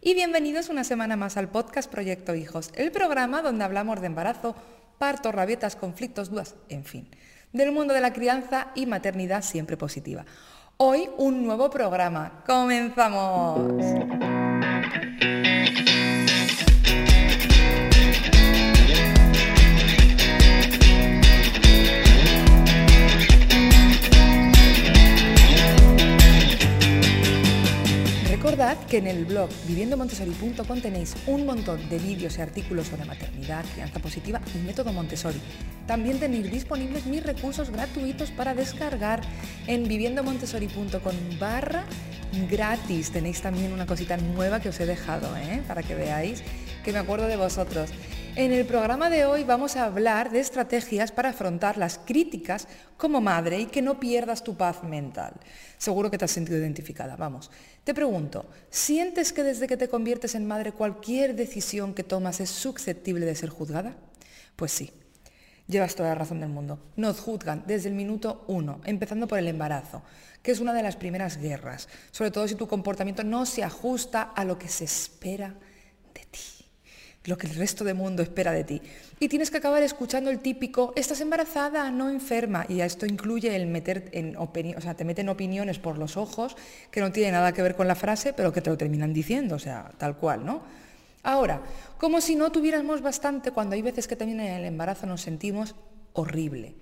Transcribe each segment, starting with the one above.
Y bienvenidos una semana más al podcast Proyecto Hijos, el programa donde hablamos de embarazo, parto, rabietas, conflictos, dudas, en fin, del mundo de la crianza y maternidad siempre positiva. Hoy un nuevo programa. ¡Comenzamos! Que en el blog viviendomontessori.com tenéis un montón de vídeos y artículos sobre maternidad, crianza positiva y método Montessori. También tenéis disponibles mis recursos gratuitos para descargar en viviendomontessori.com barra gratis. Tenéis también una cosita nueva que os he dejado ¿eh? para que veáis que me acuerdo de vosotros. En el programa de hoy vamos a hablar de estrategias para afrontar las críticas como madre y que no pierdas tu paz mental. Seguro que te has sentido identificada. Vamos, te pregunto, ¿sientes que desde que te conviertes en madre cualquier decisión que tomas es susceptible de ser juzgada? Pues sí, llevas toda la razón del mundo. Nos juzgan desde el minuto uno, empezando por el embarazo, que es una de las primeras guerras, sobre todo si tu comportamiento no se ajusta a lo que se espera de ti lo que el resto del mundo espera de ti. Y tienes que acabar escuchando el típico, estás embarazada, no enferma. Y esto incluye el meter en opinión, o sea, te meten opiniones por los ojos que no tienen nada que ver con la frase, pero que te lo terminan diciendo, o sea, tal cual, ¿no? Ahora, como si no tuviéramos bastante cuando hay veces que también en el embarazo nos sentimos horrible.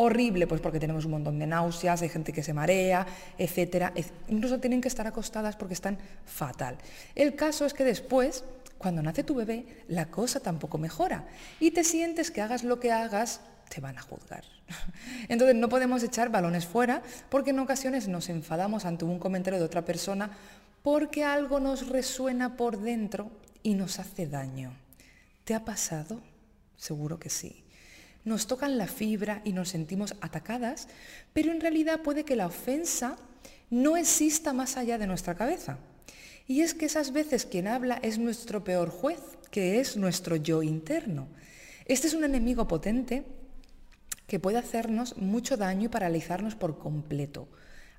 Horrible, pues porque tenemos un montón de náuseas, hay gente que se marea, etcétera. Incluso tienen que estar acostadas porque están fatal. El caso es que después cuando nace tu bebé, la cosa tampoco mejora y te sientes que hagas lo que hagas, te van a juzgar. Entonces no podemos echar balones fuera porque en ocasiones nos enfadamos ante un comentario de otra persona porque algo nos resuena por dentro y nos hace daño. ¿Te ha pasado? Seguro que sí. Nos tocan la fibra y nos sentimos atacadas, pero en realidad puede que la ofensa no exista más allá de nuestra cabeza. Y es que esas veces quien habla es nuestro peor juez, que es nuestro yo interno. Este es un enemigo potente que puede hacernos mucho daño y paralizarnos por completo.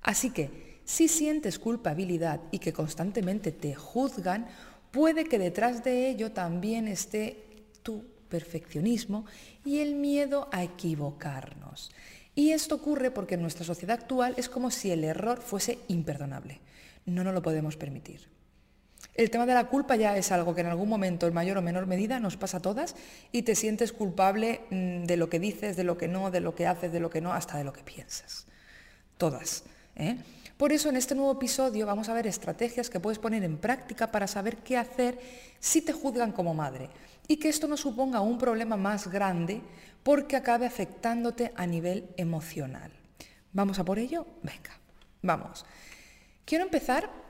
Así que, si sientes culpabilidad y que constantemente te juzgan, puede que detrás de ello también esté tu perfeccionismo y el miedo a equivocarnos. Y esto ocurre porque en nuestra sociedad actual es como si el error fuese imperdonable. No nos lo podemos permitir. El tema de la culpa ya es algo que en algún momento, en mayor o menor medida, nos pasa a todas y te sientes culpable mm, de lo que dices, de lo que no, de lo que haces, de lo que no, hasta de lo que piensas. Todas. ¿eh? Por eso en este nuevo episodio vamos a ver estrategias que puedes poner en práctica para saber qué hacer si te juzgan como madre y que esto no suponga un problema más grande porque acabe afectándote a nivel emocional. ¿Vamos a por ello? Venga, vamos. Quiero empezar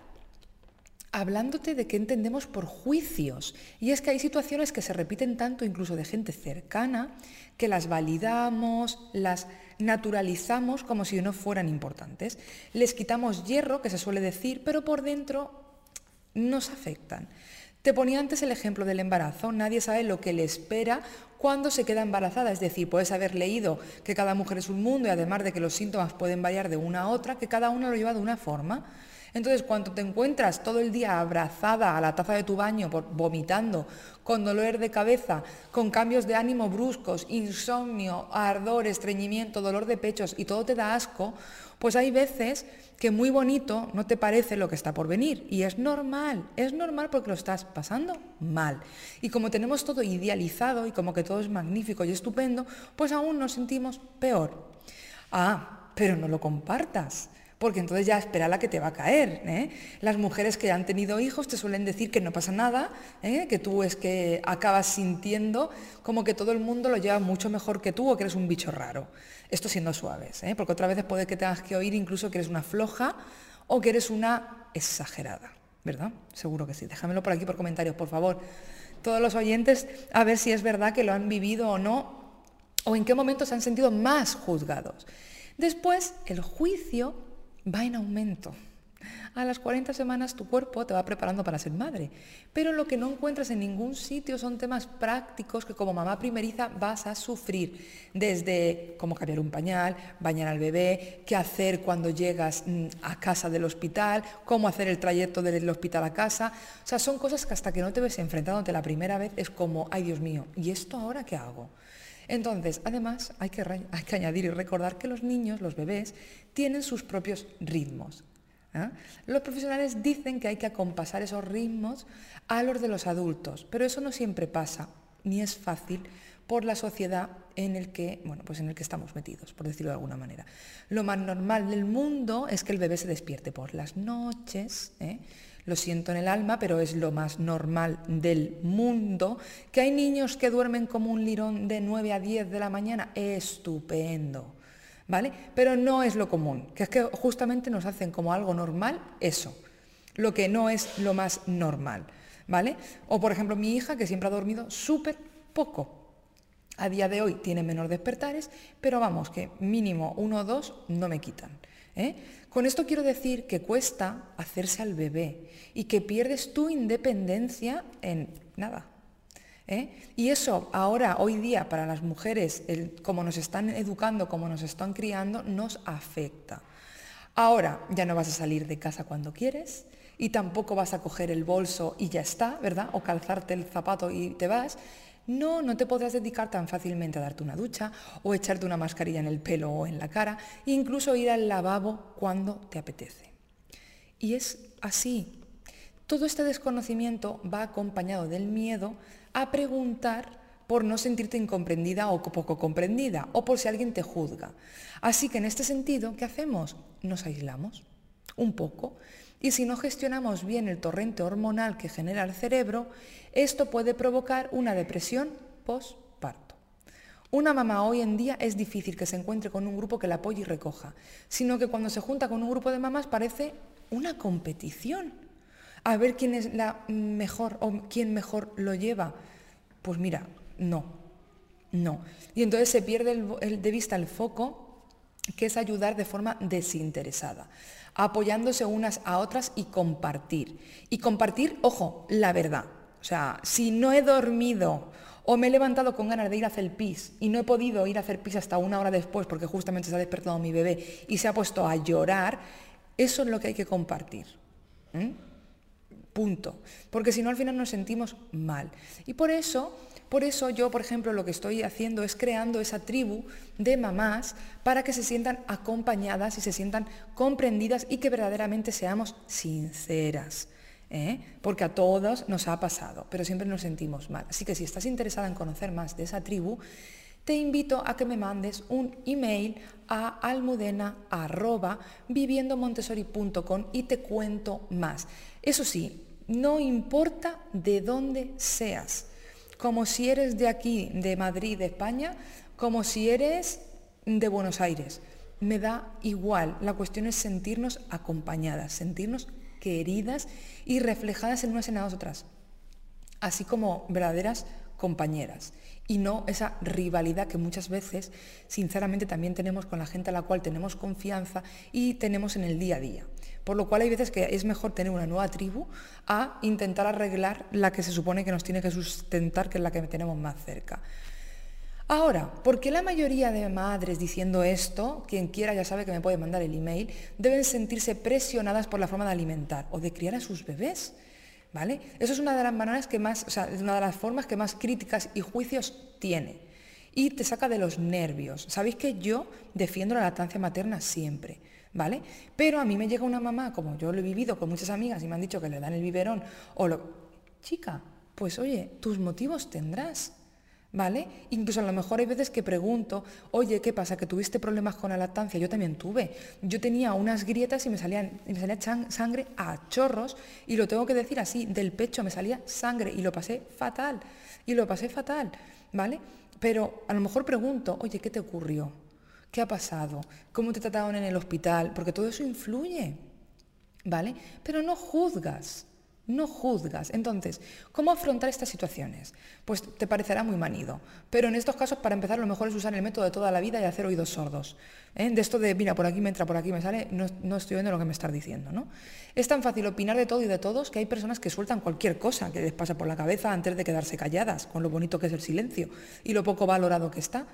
hablándote de qué entendemos por juicios. Y es que hay situaciones que se repiten tanto incluso de gente cercana que las validamos, las naturalizamos como si no fueran importantes. Les quitamos hierro, que se suele decir, pero por dentro nos afectan. Te ponía antes el ejemplo del embarazo. Nadie sabe lo que le espera cuando se queda embarazada. Es decir, puedes haber leído que cada mujer es un mundo y además de que los síntomas pueden variar de una a otra, que cada uno lo lleva de una forma. Entonces, cuando te encuentras todo el día abrazada a la taza de tu baño, vomitando, con dolor de cabeza, con cambios de ánimo bruscos, insomnio, ardor, estreñimiento, dolor de pechos y todo te da asco, pues hay veces que muy bonito no te parece lo que está por venir. Y es normal, es normal porque lo estás pasando mal. Y como tenemos todo idealizado y como que todo es magnífico y estupendo, pues aún nos sentimos peor. Ah, pero no lo compartas porque entonces ya espera la que te va a caer. ¿eh? Las mujeres que han tenido hijos te suelen decir que no pasa nada, ¿eh? que tú es que acabas sintiendo como que todo el mundo lo lleva mucho mejor que tú o que eres un bicho raro. Esto siendo suaves, ¿eh? porque otras veces puede que tengas que oír incluso que eres una floja o que eres una exagerada, ¿verdad? Seguro que sí. Déjamelo por aquí por comentarios, por favor. Todos los oyentes, a ver si es verdad que lo han vivido o no, o en qué momento se han sentido más juzgados. Después, el juicio va en aumento. A las 40 semanas tu cuerpo te va preparando para ser madre, pero lo que no encuentras en ningún sitio son temas prácticos que como mamá primeriza vas a sufrir, desde cómo cambiar un pañal, bañar al bebé, qué hacer cuando llegas mm, a casa del hospital, cómo hacer el trayecto del hospital a casa. O sea, son cosas que hasta que no te ves enfrentándote la primera vez es como, ay Dios mío, ¿y esto ahora qué hago? Entonces, además, hay que, añadir y recordar que los niños, los bebés, tienen sus propios ritmos. ¿eh? Los profesionales dicen que hay que acompasar esos ritmos a los de los adultos, pero eso no siempre pasa, ni es fácil por la sociedad en el que, bueno, pues en el que estamos metidos, por decirlo de alguna manera. Lo más normal del mundo es que el bebé se despierte por las noches, ¿eh? lo siento en el alma, pero es lo más normal del mundo. Que hay niños que duermen como un lirón de 9 a 10 de la mañana, estupendo. ¿Vale? Pero no es lo común, que es que justamente nos hacen como algo normal eso, lo que no es lo más normal, ¿vale? O por ejemplo mi hija que siempre ha dormido súper poco, a día de hoy tiene menor despertares, pero vamos, que mínimo uno o dos no me quitan. ¿eh? Con esto quiero decir que cuesta hacerse al bebé y que pierdes tu independencia en nada. ¿eh? Y eso ahora, hoy día, para las mujeres, como nos están educando, como nos están criando, nos afecta. Ahora ya no vas a salir de casa cuando quieres y tampoco vas a coger el bolso y ya está, ¿verdad? O calzarte el zapato y te vas. No, no te podrás dedicar tan fácilmente a darte una ducha o echarte una mascarilla en el pelo o en la cara, e incluso ir al lavabo cuando te apetece. Y es así. Todo este desconocimiento va acompañado del miedo a preguntar por no sentirte incomprendida o poco comprendida o por si alguien te juzga. Así que en este sentido, ¿qué hacemos? Nos aislamos un poco y si no gestionamos bien el torrente hormonal que genera el cerebro, esto puede provocar una depresión postparto. Una mamá hoy en día es difícil que se encuentre con un grupo que la apoye y recoja, sino que cuando se junta con un grupo de mamás parece una competición. A ver quién es la mejor o quién mejor lo lleva. Pues mira, no, no. Y entonces se pierde de vista el foco que es ayudar de forma desinteresada apoyándose unas a otras y compartir. Y compartir, ojo, la verdad. O sea, si no he dormido o me he levantado con ganas de ir a hacer pis y no he podido ir a hacer pis hasta una hora después porque justamente se ha despertado mi bebé y se ha puesto a llorar, eso es lo que hay que compartir. Punto. Porque si no al final nos sentimos mal. Y por eso por eso yo, por ejemplo, lo que estoy haciendo es creando esa tribu de mamás para que se sientan acompañadas y se sientan comprendidas y que verdaderamente seamos sinceras. ¿eh? Porque a todos nos ha pasado, pero siempre nos sentimos mal. Así que si estás interesada en conocer más de esa tribu, te invito a que me mandes un email a almudena.viviendomontessori.com y te cuento más. Eso sí, no importa de dónde seas como si eres de aquí, de Madrid, de España, como si eres de Buenos Aires. Me da igual, la cuestión es sentirnos acompañadas, sentirnos queridas y reflejadas en unas en las otras, así como verdaderas compañeras y no esa rivalidad que muchas veces, sinceramente, también tenemos con la gente a la cual tenemos confianza y tenemos en el día a día. Por lo cual hay veces que es mejor tener una nueva tribu a intentar arreglar la que se supone que nos tiene que sustentar, que es la que tenemos más cerca. Ahora, ¿por qué la mayoría de madres diciendo esto, quien quiera ya sabe que me puede mandar el email, deben sentirse presionadas por la forma de alimentar o de criar a sus bebés? ¿Vale? Eso es una de las maneras que más, o sea, una de las formas que más críticas y juicios tiene. Y te saca de los nervios. Sabéis que yo defiendo la lactancia materna siempre. ¿Vale? Pero a mí me llega una mamá, como yo lo he vivido con muchas amigas y me han dicho que le dan el biberón, o lo... Chica, pues oye, tus motivos tendrás, ¿Vale? Incluso a lo mejor hay veces que pregunto, oye, ¿qué pasa? ¿Que tuviste problemas con la lactancia? Yo también tuve. Yo tenía unas grietas y me, salían, me salía sangre a chorros y lo tengo que decir así, del pecho me salía sangre y lo pasé fatal. Y lo pasé fatal, ¿vale? Pero a lo mejor pregunto, oye, ¿qué te ocurrió? ¿Qué ha pasado? ¿Cómo te trataron en el hospital? Porque todo eso influye, ¿vale? Pero no juzgas, no juzgas. Entonces, ¿cómo afrontar estas situaciones? Pues te parecerá muy manido, pero en estos casos, para empezar, lo mejor es usar el método de toda la vida y hacer oídos sordos. ¿eh? De esto de, mira, por aquí me entra, por aquí me sale, no, no, estoy viendo lo que me estás diciendo, ¿no? Es tan fácil opinar de todo y de todos que hay personas que sueltan cualquier cosa que les pasa por la cabeza antes de quedarse calladas, con lo bonito que es el silencio y lo poco valorado que está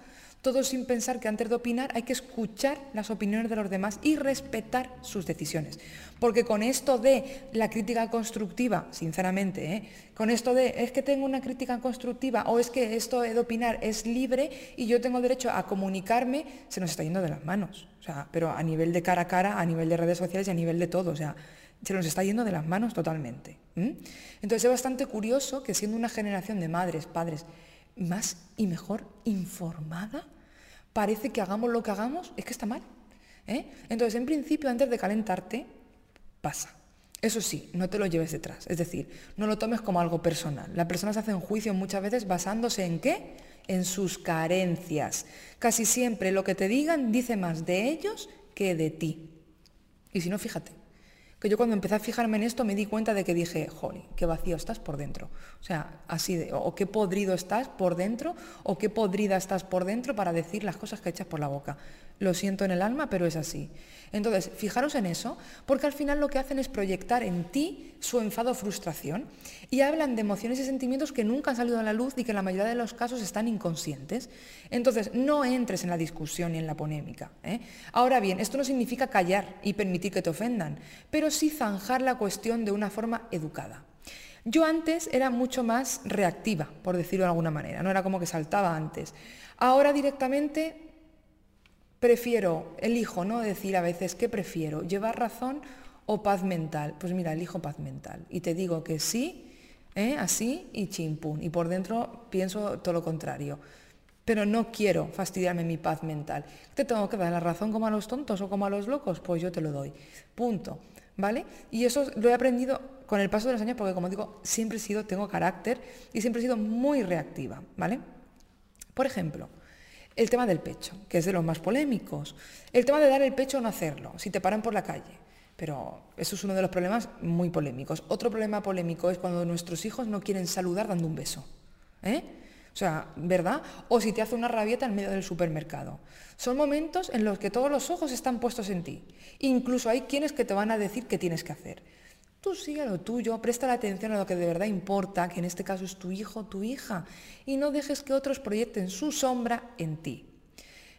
todo sin pensar que antes de opinar hay que escuchar las opiniones de los demás y respetar sus decisiones. Porque con esto de la crítica constructiva, sinceramente, ¿eh? con esto de es que tengo una crítica constructiva o es que esto de opinar es libre y yo tengo derecho a comunicarme, se nos está yendo de las manos. O sea, pero a nivel de cara a cara, a nivel de redes sociales y a nivel de todo. O sea, se nos está yendo de las manos totalmente. Entonces es bastante curioso que siendo una generación de madres, padres, más y mejor informada, parece que hagamos lo que hagamos, es que está mal. ¿eh? Entonces, en principio, antes de calentarte, pasa. Eso sí, no te lo lleves detrás. Es decir, no lo tomes como algo personal. Las personas hacen juicio muchas veces basándose en qué? En sus carencias. Casi siempre lo que te digan dice más de ellos que de ti. Y si no, fíjate, que yo cuando empecé a fijarme en esto me di cuenta de que dije, jolly, qué vacío estás por dentro. O sea, así de, o qué podrido estás por dentro, o qué podrida estás por dentro para decir las cosas que echas por la boca. Lo siento en el alma, pero es así. Entonces, fijaros en eso, porque al final lo que hacen es proyectar en ti su enfado o frustración y hablan de emociones y sentimientos que nunca han salido a la luz y que en la mayoría de los casos están inconscientes. Entonces, no entres en la discusión y en la polémica. ¿eh? Ahora bien, esto no significa callar y permitir que te ofendan, pero sí zanjar la cuestión de una forma educada. Yo antes era mucho más reactiva, por decirlo de alguna manera, no era como que saltaba antes. Ahora directamente prefiero, elijo, ¿no? Decir a veces, ¿qué prefiero? ¿Llevar razón o paz mental? Pues mira, elijo paz mental. Y te digo que sí, ¿eh? así y chimpún. Y por dentro pienso todo lo contrario. Pero no quiero fastidiarme mi paz mental. ¿Te tengo que dar la razón como a los tontos o como a los locos? Pues yo te lo doy. Punto. ¿Vale? Y eso lo he aprendido con el paso de los años porque, como digo, siempre he sido, tengo carácter y siempre he sido muy reactiva. ¿Vale? Por ejemplo, el tema del pecho, que es de los más polémicos. El tema de dar el pecho o no hacerlo, si te paran por la calle. Pero eso es uno de los problemas muy polémicos. Otro problema polémico es cuando nuestros hijos no quieren saludar dando un beso. ¿eh? O sea, ¿verdad? O si te hace una rabieta en medio del supermercado. Son momentos en los que todos los ojos están puestos en ti. Incluso hay quienes que te van a decir qué tienes que hacer. Tú sigue lo tuyo, presta la atención a lo que de verdad importa, que en este caso es tu hijo o tu hija, y no dejes que otros proyecten su sombra en ti.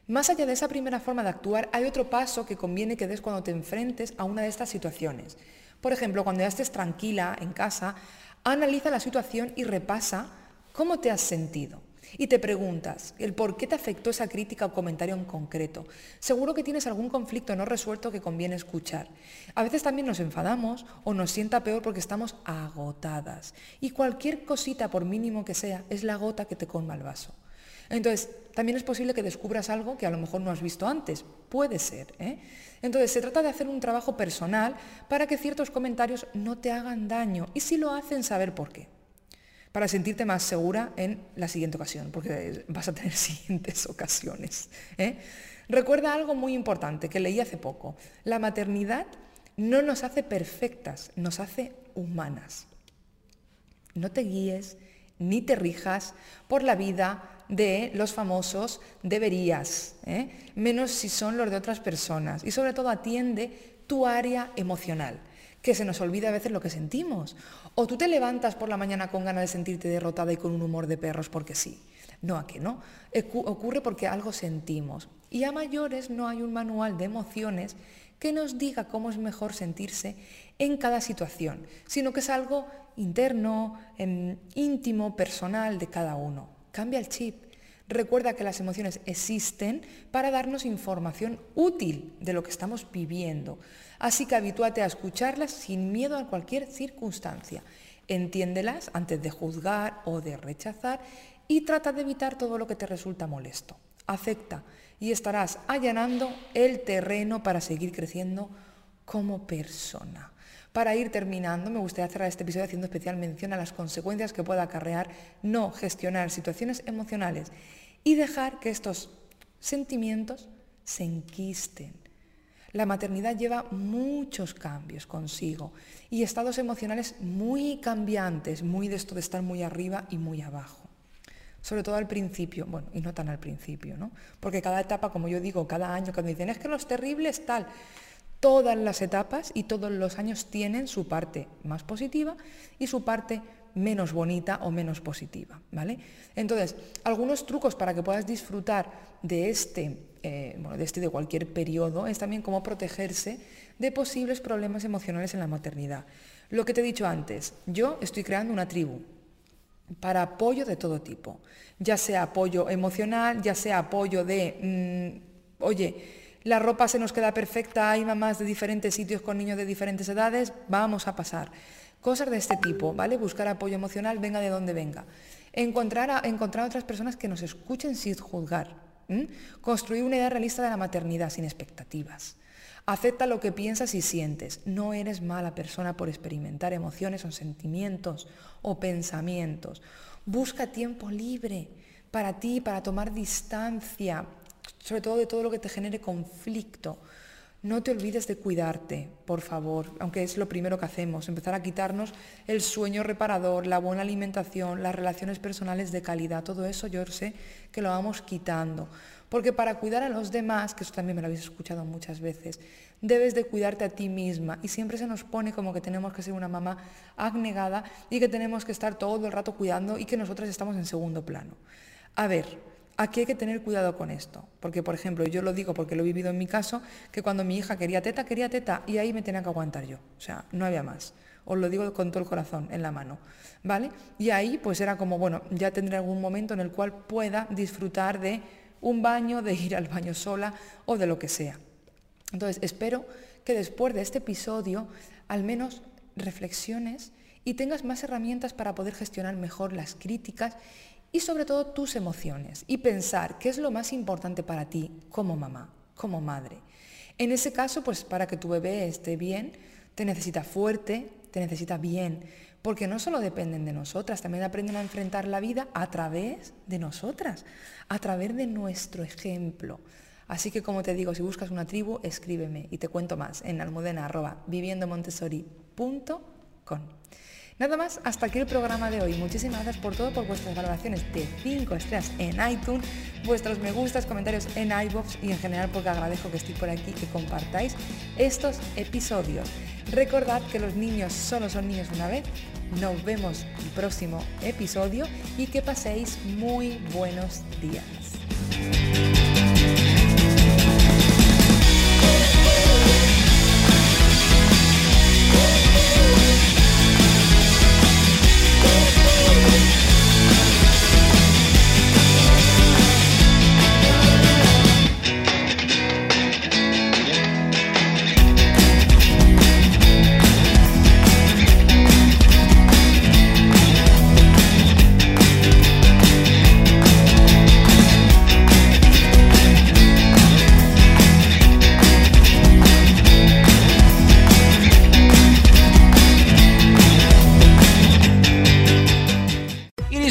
Más allá de esa primera forma de actuar, hay otro paso que conviene que des cuando te enfrentes a una de estas situaciones. Por ejemplo, cuando ya estés tranquila en casa, analiza la situación y repasa cómo te has sentido. Y te preguntas el por qué te afectó esa crítica o comentario en concreto. Seguro que tienes algún conflicto no resuelto que conviene escuchar. A veces también nos enfadamos o nos sienta peor porque estamos agotadas. Y cualquier cosita, por mínimo que sea, es la gota que te colma el vaso. Entonces, también es posible que descubras algo que a lo mejor no has visto antes. Puede ser. ¿eh? Entonces, se trata de hacer un trabajo personal para que ciertos comentarios no te hagan daño y si lo hacen, saber por qué para sentirte más segura en la siguiente ocasión, porque vas a tener siguientes ocasiones. ¿eh? Recuerda algo muy importante que leí hace poco. La maternidad no nos hace perfectas, nos hace humanas. No te guíes ni te rijas por la vida de los famosos deberías, ¿eh? menos si son los de otras personas. Y sobre todo atiende tu área emocional que se nos olvida a veces lo que sentimos. O tú te levantas por la mañana con ganas de sentirte derrotada y con un humor de perros porque sí. No, a que no. Ocurre porque algo sentimos. Y a mayores no hay un manual de emociones que nos diga cómo es mejor sentirse en cada situación, sino que es algo interno, íntimo, personal de cada uno. Cambia el chip. Recuerda que las emociones existen para darnos información útil de lo que estamos viviendo. Así que habitúate a escucharlas sin miedo a cualquier circunstancia. Entiéndelas antes de juzgar o de rechazar y trata de evitar todo lo que te resulta molesto. Acepta y estarás allanando el terreno para seguir creciendo como persona. Para ir terminando, me gustaría cerrar este episodio haciendo especial mención a las consecuencias que pueda acarrear no gestionar situaciones emocionales y dejar que estos sentimientos se enquisten. La maternidad lleva muchos cambios consigo y estados emocionales muy cambiantes, muy de esto de estar muy arriba y muy abajo sobre todo al principio, bueno, y no tan al principio, ¿no? Porque cada etapa, como yo digo, cada año, cuando dicen, es que los terribles tal, todas las etapas y todos los años tienen su parte más positiva y su parte menos bonita o menos positiva, ¿vale? Entonces, algunos trucos para que puedas disfrutar de este, eh, bueno, de este de cualquier periodo es también cómo protegerse de posibles problemas emocionales en la maternidad. Lo que te he dicho antes, yo estoy creando una tribu, para apoyo de todo tipo, ya sea apoyo emocional, ya sea apoyo de, mm, oye, la ropa se nos queda perfecta, hay mamás de diferentes sitios con niños de diferentes edades, vamos a pasar. Cosas de este tipo, ¿vale? Buscar apoyo emocional, venga de donde venga. Encontrar a, encontrar otras personas que nos escuchen sin juzgar. Construir una idea realista de la maternidad sin expectativas. Acepta lo que piensas y sientes. No eres mala persona por experimentar emociones o sentimientos o pensamientos. Busca tiempo libre para ti, para tomar distancia, sobre todo de todo lo que te genere conflicto. No te olvides de cuidarte, por favor, aunque es lo primero que hacemos, empezar a quitarnos el sueño reparador, la buena alimentación, las relaciones personales de calidad, todo eso yo sé que lo vamos quitando. Porque para cuidar a los demás, que eso también me lo habéis escuchado muchas veces, debes de cuidarte a ti misma. Y siempre se nos pone como que tenemos que ser una mamá abnegada y que tenemos que estar todo el rato cuidando y que nosotras estamos en segundo plano. A ver, aquí hay que tener cuidado con esto. Porque, por ejemplo, yo lo digo porque lo he vivido en mi caso, que cuando mi hija quería teta, quería teta y ahí me tenía que aguantar yo. O sea, no había más. Os lo digo con todo el corazón en la mano. ¿Vale? Y ahí pues era como, bueno, ya tendré algún momento en el cual pueda disfrutar de un baño, de ir al baño sola o de lo que sea. Entonces, espero que después de este episodio al menos reflexiones y tengas más herramientas para poder gestionar mejor las críticas y sobre todo tus emociones y pensar qué es lo más importante para ti como mamá, como madre. En ese caso, pues para que tu bebé esté bien, te necesita fuerte, te necesita bien, porque no solo dependen de nosotras, también aprenden a enfrentar la vida a través de nosotras, a través de nuestro ejemplo. Así que como te digo, si buscas una tribu, escríbeme y te cuento más en almudena.viviendomontessori.com. Nada más, hasta aquí el programa de hoy. Muchísimas gracias por todo, por vuestras valoraciones de 5 estrellas en iTunes, vuestros me gustas, comentarios en iBox y en general porque agradezco que estéis por aquí que compartáis estos episodios. Recordad que los niños solo son niños una vez. Nos vemos el próximo episodio y que paséis muy buenos días.